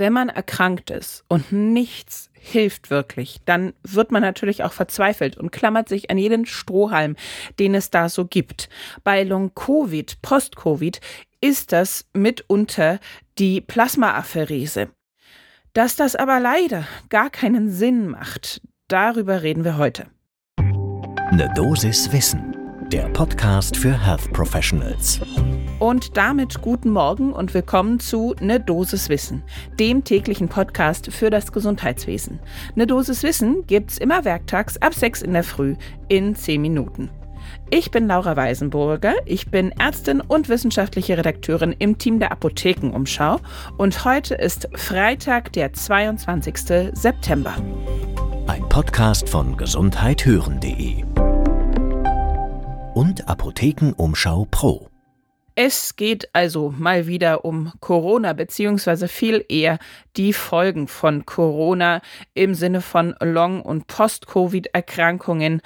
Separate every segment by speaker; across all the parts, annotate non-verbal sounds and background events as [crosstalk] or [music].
Speaker 1: Wenn man erkrankt ist und nichts hilft wirklich, dann wird man natürlich auch verzweifelt und klammert sich an jeden Strohhalm, den es da so gibt. Bei Long-Covid, Post-Covid ist das mitunter die Plasmaapherese. Dass das aber leider gar keinen Sinn macht, darüber reden wir heute.
Speaker 2: Eine Dosis Wissen, der Podcast für Health Professionals.
Speaker 1: Und damit guten Morgen und willkommen zu Ne Dosis Wissen, dem täglichen Podcast für das Gesundheitswesen. Ne Dosis Wissen gibt's immer werktags ab 6 in der Früh in 10 Minuten. Ich bin Laura Weisenburger, ich bin Ärztin und wissenschaftliche Redakteurin im Team der Apothekenumschau und heute ist Freitag, der 22. September.
Speaker 2: Ein Podcast von gesundheithören.de und Apothekenumschau Pro.
Speaker 1: Es geht also mal wieder um Corona, beziehungsweise viel eher die Folgen von Corona im Sinne von Long- und Post-Covid-Erkrankungen.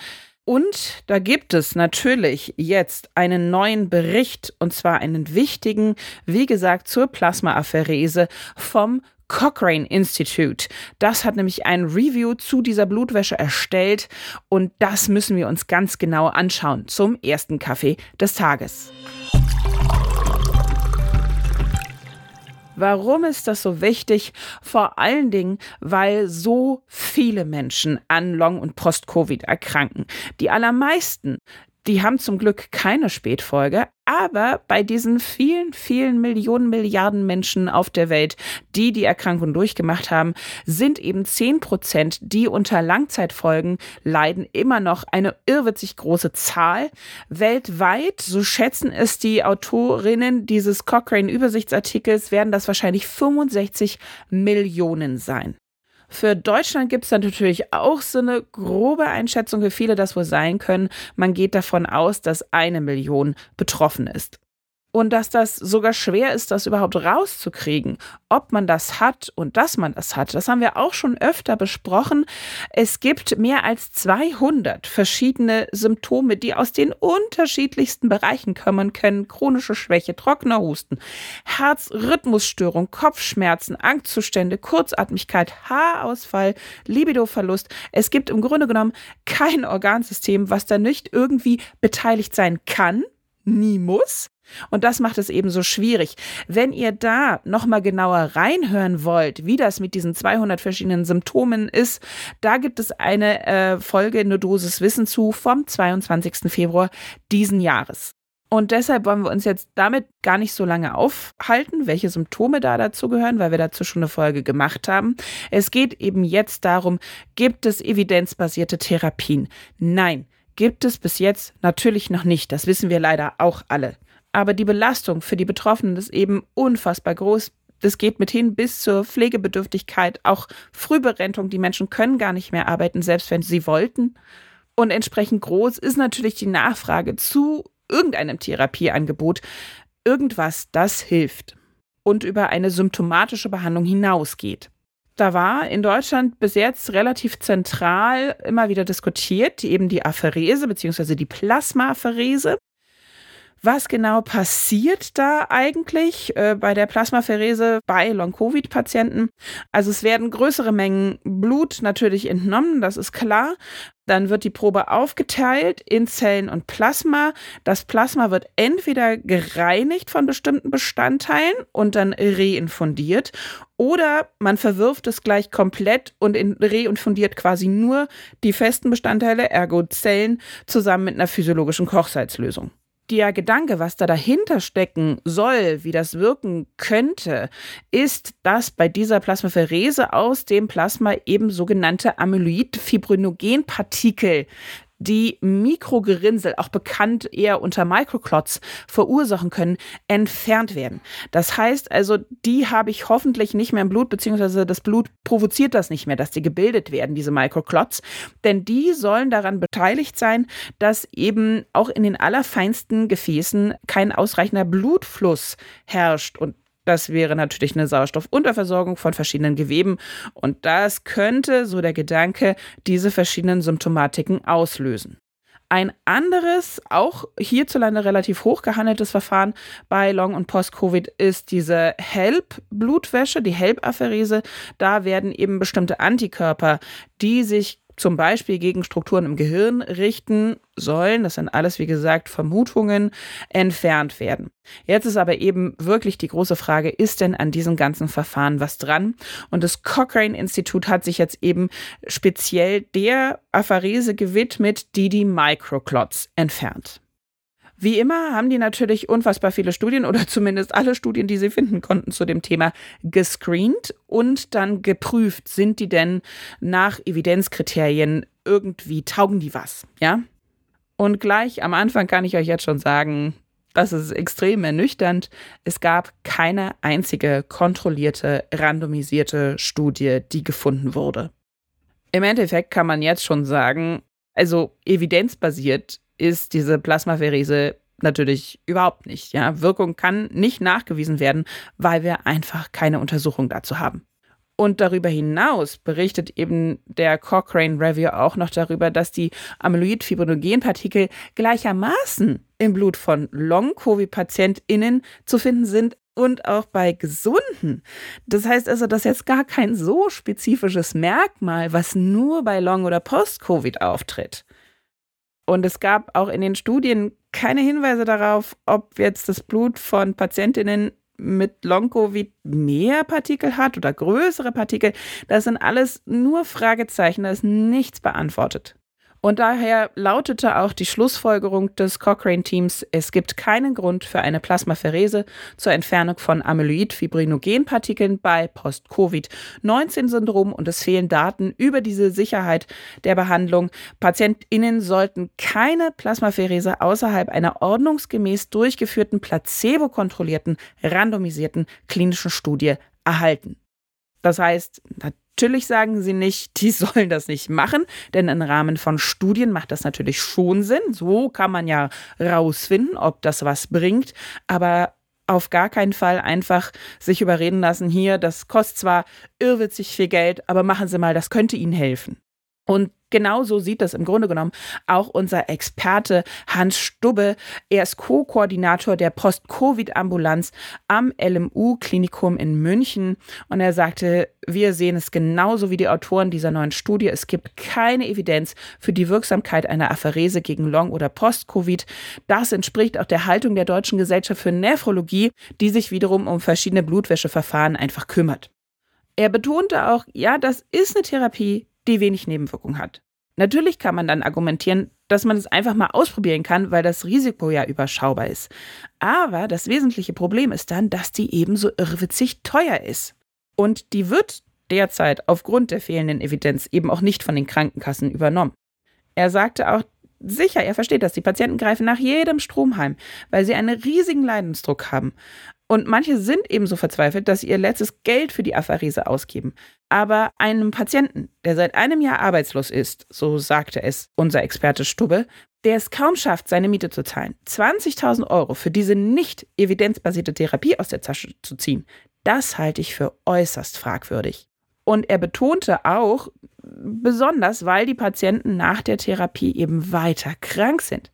Speaker 1: Und da gibt es natürlich jetzt einen neuen Bericht, und zwar einen wichtigen, wie gesagt, zur Plasmaapherese vom Cochrane Institute. Das hat nämlich ein Review zu dieser Blutwäsche erstellt und das müssen wir uns ganz genau anschauen zum ersten Kaffee des Tages. Warum ist das so wichtig? Vor allen Dingen, weil so viele Menschen an Long- und Post-Covid erkranken. Die allermeisten die haben zum Glück keine Spätfolge, aber bei diesen vielen, vielen Millionen, Milliarden Menschen auf der Welt, die die Erkrankung durchgemacht haben, sind eben 10 Prozent, die unter Langzeitfolgen leiden, immer noch eine irrwitzig große Zahl. Weltweit, so schätzen es die Autorinnen dieses Cochrane-Übersichtsartikels, werden das wahrscheinlich 65 Millionen sein. Für Deutschland gibt es dann natürlich auch so eine grobe Einschätzung, wie viele das wohl sein können. Man geht davon aus, dass eine Million betroffen ist und dass das sogar schwer ist, das überhaupt rauszukriegen, ob man das hat und dass man das hat. Das haben wir auch schon öfter besprochen. Es gibt mehr als 200 verschiedene Symptome, die aus den unterschiedlichsten Bereichen kommen können. Chronische Schwäche, trockener Husten, Herzrhythmusstörung, Kopfschmerzen, Angstzustände, Kurzatmigkeit, Haarausfall, Libidoverlust. Es gibt im Grunde genommen kein Organsystem, was da nicht irgendwie beteiligt sein kann nie muss. Und das macht es eben so schwierig. Wenn ihr da nochmal genauer reinhören wollt, wie das mit diesen 200 verschiedenen Symptomen ist, da gibt es eine äh, Folge eine Dosis Wissen zu vom 22. Februar diesen Jahres. Und deshalb wollen wir uns jetzt damit gar nicht so lange aufhalten, welche Symptome da dazu gehören, weil wir dazu schon eine Folge gemacht haben. Es geht eben jetzt darum, gibt es evidenzbasierte Therapien? Nein, gibt es bis jetzt natürlich noch nicht. Das wissen wir leider auch alle. Aber die Belastung für die Betroffenen ist eben unfassbar groß. Das geht mithin bis zur Pflegebedürftigkeit, auch Frühberentung. Die Menschen können gar nicht mehr arbeiten, selbst wenn sie wollten. Und entsprechend groß ist natürlich die Nachfrage zu irgendeinem Therapieangebot. Irgendwas, das hilft und über eine symptomatische Behandlung hinausgeht da war in Deutschland bis jetzt relativ zentral immer wieder diskutiert, eben die Apherese bzw. die Plasmapherese. Was genau passiert da eigentlich äh, bei der Plasmapherese bei Long-Covid-Patienten? Also es werden größere Mengen Blut natürlich entnommen, das ist klar. Dann wird die Probe aufgeteilt in Zellen und Plasma. Das Plasma wird entweder gereinigt von bestimmten Bestandteilen und dann reinfundiert oder man verwirft es gleich komplett und reinfundiert quasi nur die festen Bestandteile, ergo Zellen, zusammen mit einer physiologischen Kochsalzlösung der Gedanke, was da dahinter stecken soll, wie das wirken könnte, ist, dass bei dieser Plasmapherese aus dem Plasma eben sogenannte Amyloid-Fibrinogenpartikel die Mikrogerinnsel, auch bekannt eher unter Microclots, verursachen können, entfernt werden. Das heißt also, die habe ich hoffentlich nicht mehr im Blut, beziehungsweise das Blut provoziert das nicht mehr, dass die gebildet werden, diese Microclots. Denn die sollen daran beteiligt sein, dass eben auch in den allerfeinsten Gefäßen kein ausreichender Blutfluss herrscht. Und das wäre natürlich eine Sauerstoffunterversorgung von verschiedenen Geweben und das könnte, so der Gedanke, diese verschiedenen Symptomatiken auslösen. Ein anderes, auch hierzulande relativ hoch gehandeltes Verfahren bei Long- und Post-Covid ist diese HELP-Blutwäsche, die HELP-Apherese. Da werden eben bestimmte Antikörper, die sich zum Beispiel gegen Strukturen im Gehirn richten sollen, das sind alles, wie gesagt, Vermutungen, entfernt werden. Jetzt ist aber eben wirklich die große Frage, ist denn an diesem ganzen Verfahren was dran? Und das Cochrane-Institut hat sich jetzt eben speziell der Apharese gewidmet, die die Microclots entfernt. Wie immer haben die natürlich unfassbar viele Studien oder zumindest alle Studien, die sie finden konnten zu dem Thema gescreent und dann geprüft, sind die denn nach Evidenzkriterien irgendwie taugen die was, ja? Und gleich am Anfang kann ich euch jetzt schon sagen, das ist extrem ernüchternd. Es gab keine einzige kontrollierte, randomisierte Studie, die gefunden wurde. Im Endeffekt kann man jetzt schon sagen, also evidenzbasiert ist diese Plasmapherese natürlich überhaupt nicht. Ja, Wirkung kann nicht nachgewiesen werden, weil wir einfach keine Untersuchung dazu haben. Und darüber hinaus berichtet eben der Cochrane Review auch noch darüber, dass die Amyloid-Fibrinogenpartikel gleichermaßen im Blut von Long-Covid-PatientInnen zu finden sind und auch bei Gesunden. Das heißt also, das ist jetzt gar kein so spezifisches Merkmal, was nur bei Long- oder Post-Covid auftritt. Und es gab auch in den Studien keine Hinweise darauf, ob jetzt das Blut von Patientinnen mit Long-Covid mehr Partikel hat oder größere Partikel. Das sind alles nur Fragezeichen, da ist nichts beantwortet. Und daher lautete auch die Schlussfolgerung des Cochrane-Teams, es gibt keinen Grund für eine Plasmapherese zur Entfernung von Amyloid-Fibrinogenpartikeln bei Post-Covid-19-Syndrom und es fehlen Daten über diese Sicherheit der Behandlung. PatientInnen sollten keine Plasmapherese außerhalb einer ordnungsgemäß durchgeführten, placebo-kontrollierten, randomisierten klinischen Studie erhalten. Das heißt, Natürlich sagen sie nicht, [laughs] die sollen das nicht machen, denn im Rahmen von Studien macht das natürlich schon Sinn. So kann man ja rausfinden, ob das was bringt, aber auf gar keinen Fall einfach sich überreden lassen, hier, das kostet zwar irrwitzig viel Geld, aber machen Sie mal, das könnte Ihnen helfen. Und Genauso sieht das im Grunde genommen auch unser Experte Hans Stubbe. Er ist Co-Koordinator der Post-Covid-Ambulanz am LMU-Klinikum in München. Und er sagte, wir sehen es genauso wie die Autoren dieser neuen Studie. Es gibt keine Evidenz für die Wirksamkeit einer Apherese gegen Long- oder Post-Covid. Das entspricht auch der Haltung der Deutschen Gesellschaft für Nephrologie, die sich wiederum um verschiedene Blutwäscheverfahren einfach kümmert. Er betonte auch, ja, das ist eine Therapie, die wenig Nebenwirkungen hat. Natürlich kann man dann argumentieren, dass man es einfach mal ausprobieren kann, weil das Risiko ja überschaubar ist. Aber das wesentliche Problem ist dann, dass die ebenso irrwitzig teuer ist. Und die wird derzeit aufgrund der fehlenden Evidenz eben auch nicht von den Krankenkassen übernommen. Er sagte auch, sicher, er versteht das, die Patienten greifen nach jedem Stromheim, weil sie einen riesigen Leidensdruck haben. Und manche sind ebenso verzweifelt, dass sie ihr letztes Geld für die Apharese ausgeben. Aber einem Patienten, der seit einem Jahr arbeitslos ist, so sagte es unser Experte Stubbe, der es kaum schafft, seine Miete zu zahlen, 20.000 Euro für diese nicht evidenzbasierte Therapie aus der Tasche zu ziehen, das halte ich für äußerst fragwürdig. Und er betonte auch, besonders weil die Patienten nach der Therapie eben weiter krank sind.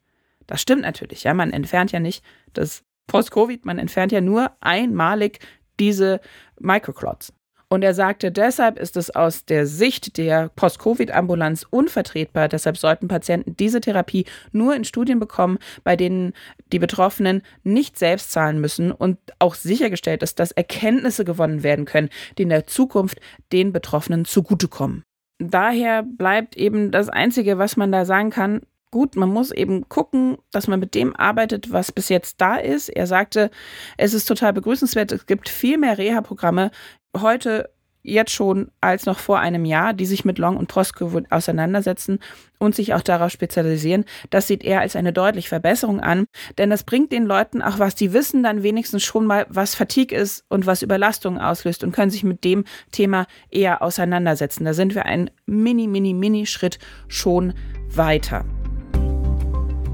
Speaker 1: Das stimmt natürlich, ja, man entfernt ja nicht das Post-Covid, man entfernt ja nur einmalig diese Microclots. Und er sagte, deshalb ist es aus der Sicht der Post-Covid-Ambulanz unvertretbar. Deshalb sollten Patienten diese Therapie nur in Studien bekommen, bei denen die Betroffenen nicht selbst zahlen müssen und auch sichergestellt ist, dass Erkenntnisse gewonnen werden können, die in der Zukunft den Betroffenen zugutekommen. Daher bleibt eben das Einzige, was man da sagen kann, gut, man muss eben gucken, dass man mit dem arbeitet, was bis jetzt da ist. Er sagte, es ist total begrüßenswert, es gibt viel mehr Reha-Programme heute jetzt schon als noch vor einem Jahr, die sich mit Long- und Post-Covid auseinandersetzen und sich auch darauf spezialisieren. Das sieht er als eine deutliche Verbesserung an, denn das bringt den Leuten auch was, die wissen dann wenigstens schon mal, was Fatigue ist und was Überlastung auslöst und können sich mit dem Thema eher auseinandersetzen. Da sind wir einen mini, mini, mini Schritt schon weiter.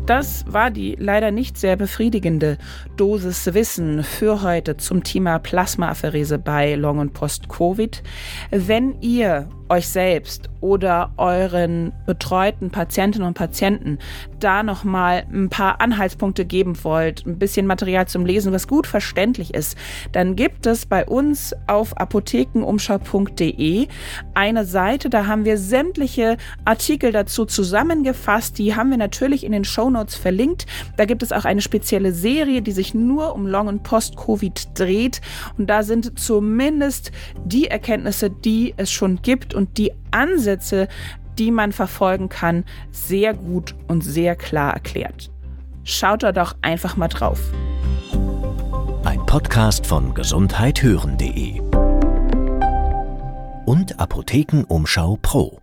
Speaker 1: Das war die leider nicht sehr befriedigende Dosis Wissen für heute zum Thema Plasmaapherese bei Long- und Post-Covid. Wenn ihr euch selbst oder euren betreuten Patientinnen und Patienten da noch mal ein paar Anhaltspunkte geben wollt, ein bisschen Material zum Lesen, was gut verständlich ist, dann gibt es bei uns auf apothekenumschau.de eine Seite, da haben wir sämtliche Artikel dazu zusammengefasst, die haben wir natürlich in den Shownotes verlinkt. Da gibt es auch eine spezielle Serie, die sich nur um Long- und Post-Covid dreht. Und da sind zumindest die Erkenntnisse, die es schon gibt und die Ansätze, die man verfolgen kann, sehr gut und sehr klar erklärt. Schaut da doch einfach mal drauf.
Speaker 2: Ein Podcast von gesundheithören.de und Apothekenumschau Pro.